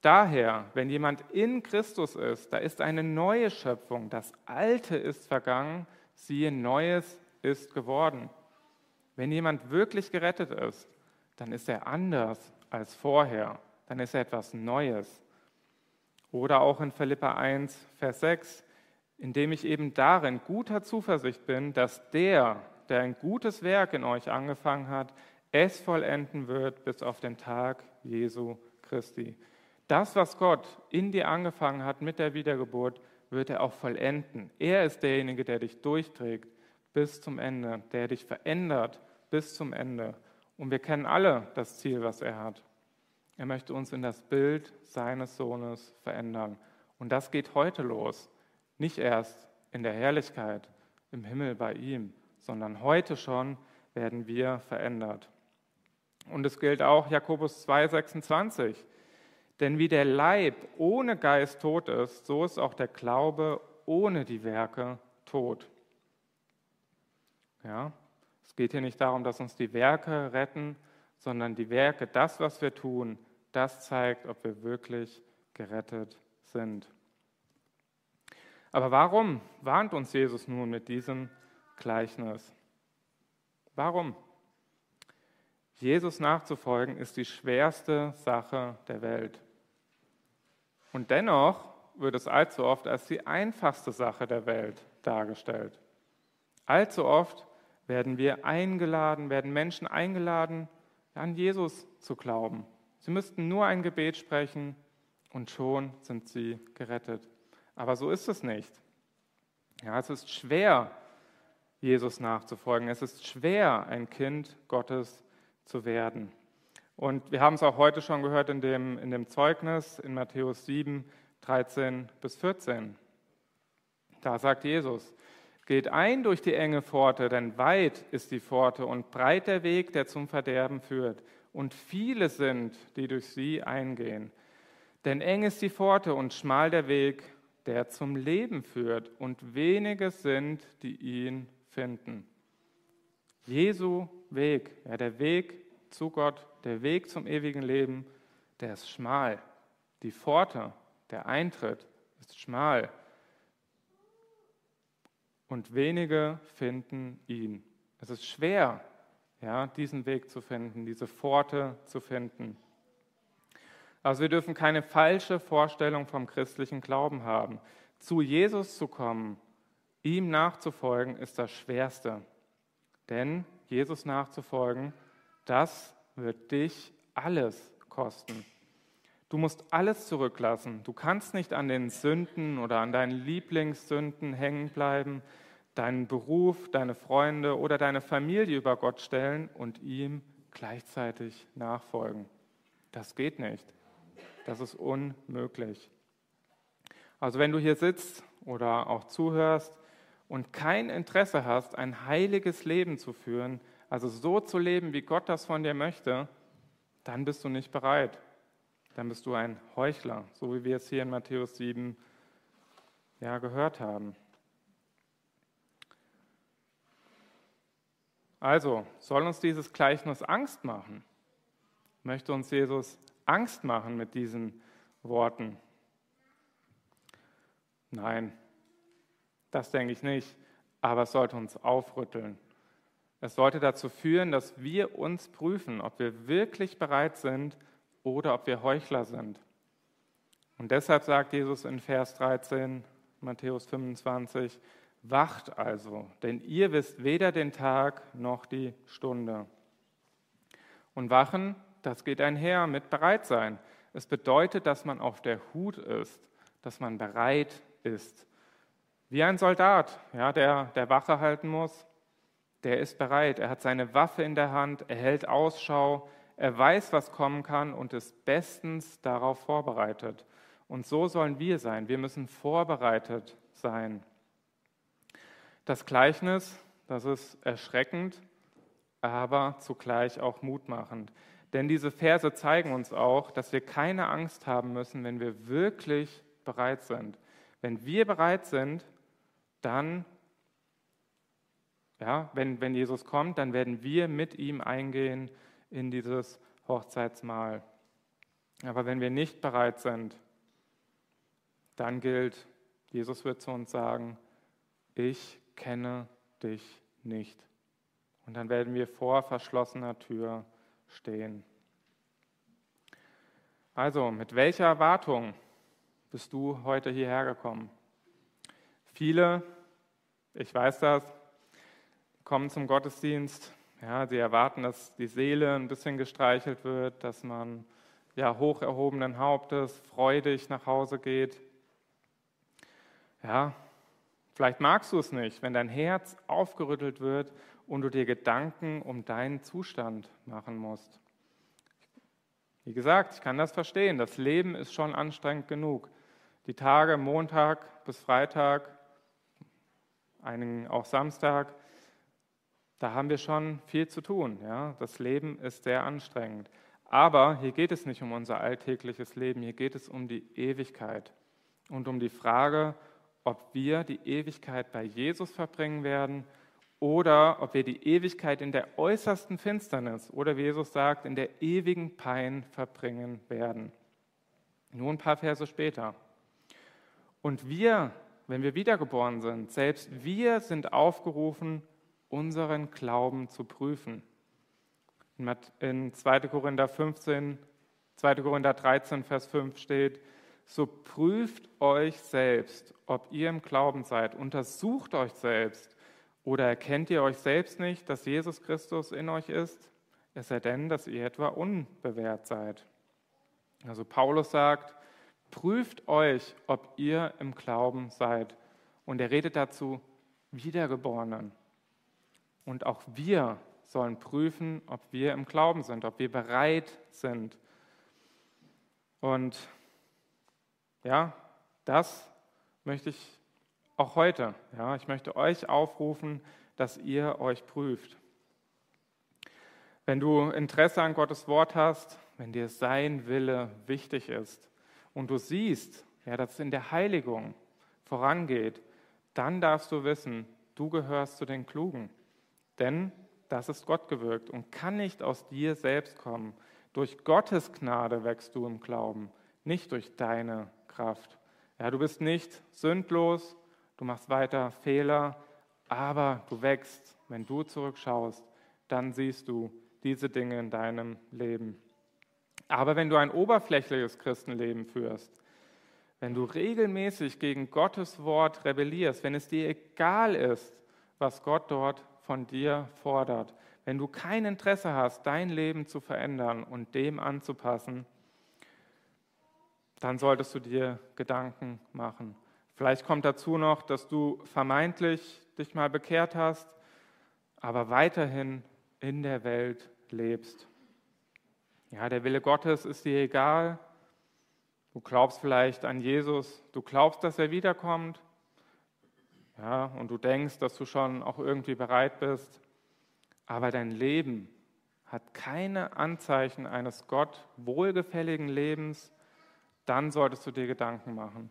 Daher, wenn jemand in Christus ist, da ist eine neue Schöpfung. Das Alte ist vergangen, siehe, Neues ist geworden. Wenn jemand wirklich gerettet ist, dann ist er anders als vorher. Dann ist er etwas Neues. Oder auch in Philippa 1, Vers 6, indem ich eben darin guter Zuversicht bin, dass der, der ein gutes Werk in euch angefangen hat, es vollenden wird bis auf den Tag Jesu Christi. Das, was Gott in dir angefangen hat mit der Wiedergeburt, wird er auch vollenden. Er ist derjenige, der dich durchträgt bis zum Ende, der dich verändert bis zum Ende. Und wir kennen alle das Ziel, was er hat. Er möchte uns in das Bild seines Sohnes verändern. Und das geht heute los. Nicht erst in der Herrlichkeit im Himmel bei ihm, sondern heute schon werden wir verändert. Und es gilt auch Jakobus 2,26. Denn wie der Leib ohne Geist tot ist, so ist auch der Glaube ohne die Werke tot. Ja? Es geht hier nicht darum, dass uns die Werke retten, sondern die Werke, das, was wir tun, das zeigt, ob wir wirklich gerettet sind. Aber warum warnt uns Jesus nun mit diesem Gleichnis? Warum? Jesus nachzufolgen ist die schwerste Sache der Welt. Und dennoch wird es allzu oft als die einfachste Sache der Welt dargestellt. Allzu oft werden wir eingeladen, werden Menschen eingeladen, an Jesus zu glauben. Sie müssten nur ein Gebet sprechen und schon sind sie gerettet. Aber so ist es nicht. Ja, es ist schwer, Jesus nachzufolgen. Es ist schwer, ein Kind Gottes zu werden. Und wir haben es auch heute schon gehört in dem, in dem Zeugnis in Matthäus 7, 13 bis 14. Da sagt Jesus, geht ein durch die enge Pforte, denn weit ist die Pforte und breit der Weg, der zum Verderben führt. Und viele sind, die durch sie eingehen. Denn eng ist die Pforte und schmal der Weg, der zum Leben führt. Und wenige sind, die ihn finden. Jesu Weg, ja, der Weg zu Gott, der Weg zum ewigen Leben, der ist schmal. Die Pforte, der Eintritt ist schmal. Und wenige finden ihn. Es ist schwer, ja, diesen Weg zu finden, diese Pforte zu finden. Also wir dürfen keine falsche Vorstellung vom christlichen Glauben haben. Zu Jesus zu kommen, ihm nachzufolgen, ist das Schwerste. Denn Jesus nachzufolgen, das wird dich alles kosten. Du musst alles zurücklassen. Du kannst nicht an den Sünden oder an deinen Lieblingssünden hängen bleiben, deinen Beruf, deine Freunde oder deine Familie über Gott stellen und ihm gleichzeitig nachfolgen. Das geht nicht. Das ist unmöglich. Also wenn du hier sitzt oder auch zuhörst und kein Interesse hast, ein heiliges Leben zu führen, also so zu leben, wie Gott das von dir möchte, dann bist du nicht bereit. Dann bist du ein Heuchler, so wie wir es hier in Matthäus 7 ja, gehört haben. Also, soll uns dieses Gleichnis Angst machen? Möchte uns Jesus Angst machen mit diesen Worten? Nein, das denke ich nicht, aber es sollte uns aufrütteln. Es sollte dazu führen, dass wir uns prüfen, ob wir wirklich bereit sind oder ob wir Heuchler sind. Und deshalb sagt Jesus in Vers 13, Matthäus 25, Wacht also, denn ihr wisst weder den Tag noch die Stunde. Und wachen, das geht einher mit Bereitsein. Es bedeutet, dass man auf der Hut ist, dass man bereit ist. Wie ein Soldat, ja, der, der Wache halten muss, der ist bereit. Er hat seine Waffe in der Hand, er hält Ausschau, er weiß, was kommen kann und ist bestens darauf vorbereitet. Und so sollen wir sein. Wir müssen vorbereitet sein. Das Gleichnis, das ist erschreckend, aber zugleich auch mutmachend. Denn diese Verse zeigen uns auch, dass wir keine Angst haben müssen, wenn wir wirklich bereit sind. Wenn wir bereit sind, dann ja, wenn, wenn Jesus kommt, dann werden wir mit ihm eingehen in dieses Hochzeitsmahl. Aber wenn wir nicht bereit sind, dann gilt, Jesus wird zu uns sagen, ich kenne dich nicht. Und dann werden wir vor verschlossener Tür stehen. Also, mit welcher Erwartung bist du heute hierher gekommen? Viele, ich weiß das, kommen zum Gottesdienst. Ja, sie erwarten, dass die Seele ein bisschen gestreichelt wird, dass man ja, hoch erhobenen Hauptes freudig nach Hause geht. Ja, vielleicht magst du es nicht, wenn dein Herz aufgerüttelt wird und du dir Gedanken um deinen Zustand machen musst. Wie gesagt, ich kann das verstehen. Das Leben ist schon anstrengend genug. Die Tage Montag bis Freitag, einigen auch Samstag, da haben wir schon viel zu tun. Ja? Das Leben ist sehr anstrengend. Aber hier geht es nicht um unser alltägliches Leben, hier geht es um die Ewigkeit und um die Frage, ob wir die Ewigkeit bei Jesus verbringen werden oder ob wir die Ewigkeit in der äußersten Finsternis oder wie Jesus sagt, in der ewigen Pein verbringen werden. Nur ein paar Verse später. Und wir, wenn wir wiedergeboren sind, selbst wir sind aufgerufen, unseren Glauben zu prüfen. In 2. Korinther 15, 2. Korinther 13, Vers 5 steht, so prüft euch selbst, ob ihr im Glauben seid, untersucht euch selbst, oder erkennt ihr euch selbst nicht, dass Jesus Christus in euch ist, es sei denn, dass ihr etwa unbewährt seid. Also Paulus sagt, prüft euch, ob ihr im Glauben seid. Und er redet dazu Wiedergeborenen. Und auch wir sollen prüfen, ob wir im Glauben sind, ob wir bereit sind. Und ja, das möchte ich auch heute. Ja, ich möchte euch aufrufen, dass ihr euch prüft. Wenn du Interesse an Gottes Wort hast, wenn dir sein Wille wichtig ist und du siehst, ja, dass es in der Heiligung vorangeht, dann darfst du wissen, du gehörst zu den Klugen. Denn das ist Gott gewirkt und kann nicht aus dir selbst kommen. Durch Gottes Gnade wächst du im Glauben, nicht durch deine Kraft. Ja, du bist nicht sündlos, du machst weiter Fehler, aber du wächst. Wenn du zurückschaust, dann siehst du diese Dinge in deinem Leben. Aber wenn du ein oberflächliches Christenleben führst, wenn du regelmäßig gegen Gottes Wort rebellierst, wenn es dir egal ist, was Gott dort von dir fordert, wenn du kein Interesse hast, dein Leben zu verändern und dem anzupassen, dann solltest du dir Gedanken machen. Vielleicht kommt dazu noch, dass du vermeintlich dich mal bekehrt hast, aber weiterhin in der Welt lebst. Ja, der Wille Gottes ist dir egal. Du glaubst vielleicht an Jesus, du glaubst, dass er wiederkommt. Ja, und du denkst, dass du schon auch irgendwie bereit bist. Aber dein Leben hat keine Anzeichen eines Gott wohlgefälligen Lebens dann solltest du dir Gedanken machen.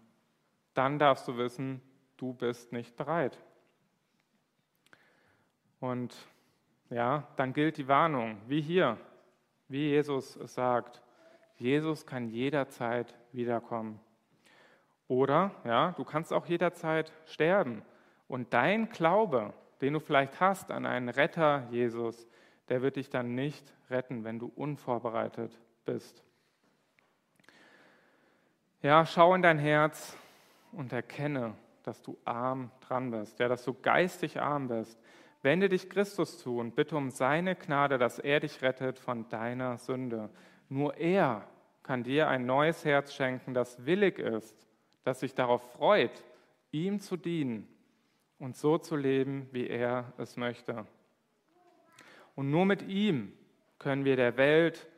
Dann darfst du wissen, du bist nicht bereit. Und ja, dann gilt die Warnung, wie hier, wie Jesus es sagt. Jesus kann jederzeit wiederkommen. Oder, ja, du kannst auch jederzeit sterben. Und dein Glaube, den du vielleicht hast an einen Retter Jesus, der wird dich dann nicht retten, wenn du unvorbereitet bist. Ja, schau in dein Herz und erkenne, dass du arm dran bist, ja, dass du geistig arm bist. Wende dich Christus zu und bitte um seine Gnade, dass er dich rettet von deiner Sünde. Nur er kann dir ein neues Herz schenken, das willig ist, das sich darauf freut, ihm zu dienen und so zu leben, wie er es möchte. Und nur mit ihm können wir der Welt,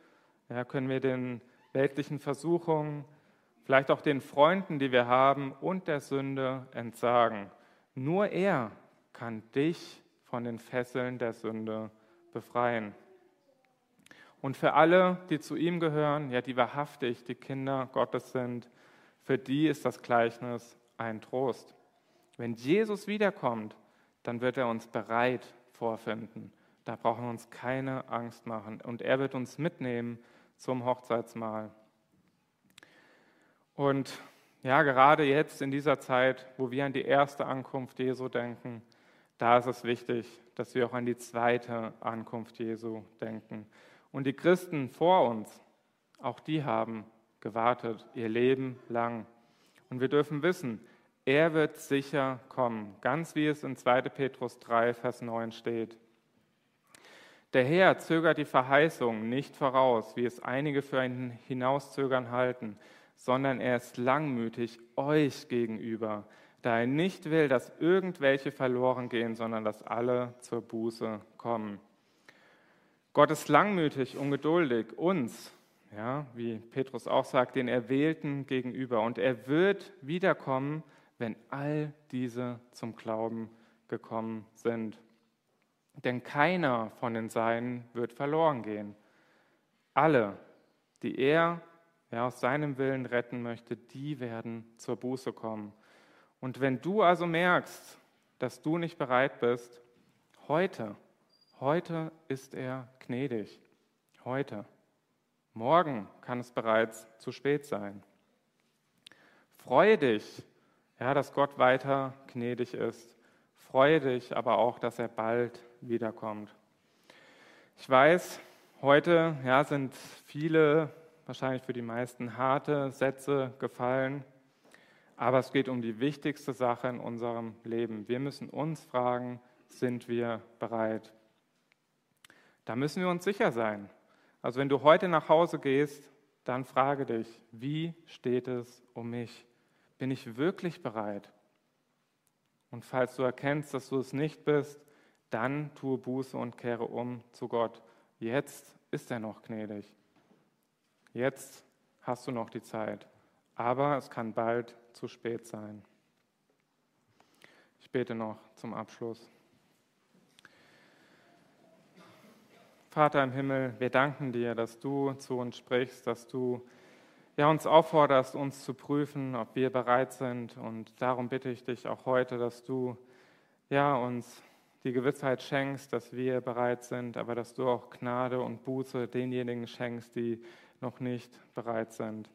ja, können wir den weltlichen Versuchungen, vielleicht auch den Freunden, die wir haben und der Sünde entsagen. Nur er kann dich von den Fesseln der Sünde befreien. Und für alle, die zu ihm gehören, ja, die wahrhaftig die Kinder Gottes sind, für die ist das Gleichnis ein Trost. Wenn Jesus wiederkommt, dann wird er uns bereit vorfinden. Da brauchen wir uns keine Angst machen. Und er wird uns mitnehmen zum Hochzeitsmahl. Und ja, gerade jetzt in dieser Zeit, wo wir an die erste Ankunft Jesu denken, da ist es wichtig, dass wir auch an die zweite Ankunft Jesu denken. Und die Christen vor uns, auch die haben gewartet, ihr Leben lang. Und wir dürfen wissen, er wird sicher kommen, ganz wie es in 2. Petrus 3, Vers 9 steht. Der Herr zögert die Verheißung nicht voraus, wie es einige für ein Hinauszögern halten, sondern er ist langmütig euch gegenüber, da er nicht will, dass irgendwelche verloren gehen, sondern dass alle zur Buße kommen. Gott ist langmütig und geduldig uns, ja, wie Petrus auch sagt, den Erwählten gegenüber. Und er wird wiederkommen, wenn all diese zum Glauben gekommen sind. Denn keiner von den Seinen wird verloren gehen. Alle, die er wer aus seinem Willen retten möchte, die werden zur Buße kommen. Und wenn du also merkst, dass du nicht bereit bist, Heute, heute ist er gnädig. Heute. Morgen kann es bereits zu spät sein. Freue dich, ja, dass Gott weiter gnädig ist. Freue dich aber auch, dass er bald wiederkommt. Ich weiß, heute ja, sind viele, wahrscheinlich für die meisten, harte Sätze gefallen. Aber es geht um die wichtigste Sache in unserem Leben. Wir müssen uns fragen, sind wir bereit? Da müssen wir uns sicher sein. Also wenn du heute nach Hause gehst, dann frage dich, wie steht es um mich? Bin ich wirklich bereit? Und falls du erkennst, dass du es nicht bist, dann tue Buße und kehre um zu Gott. Jetzt ist er noch gnädig. Jetzt hast du noch die Zeit. Aber es kann bald zu spät sein. Ich bete noch zum Abschluss. Vater im Himmel, wir danken dir, dass du zu uns sprichst, dass du ja, uns aufforderst, uns zu prüfen, ob wir bereit sind. Und darum bitte ich dich auch heute, dass du ja, uns die Gewissheit schenkst, dass wir bereit sind, aber dass du auch Gnade und Buße denjenigen schenkst, die noch nicht bereit sind.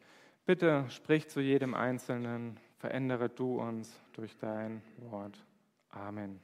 Bitte sprich zu jedem Einzelnen, verändere du uns durch dein Wort. Amen.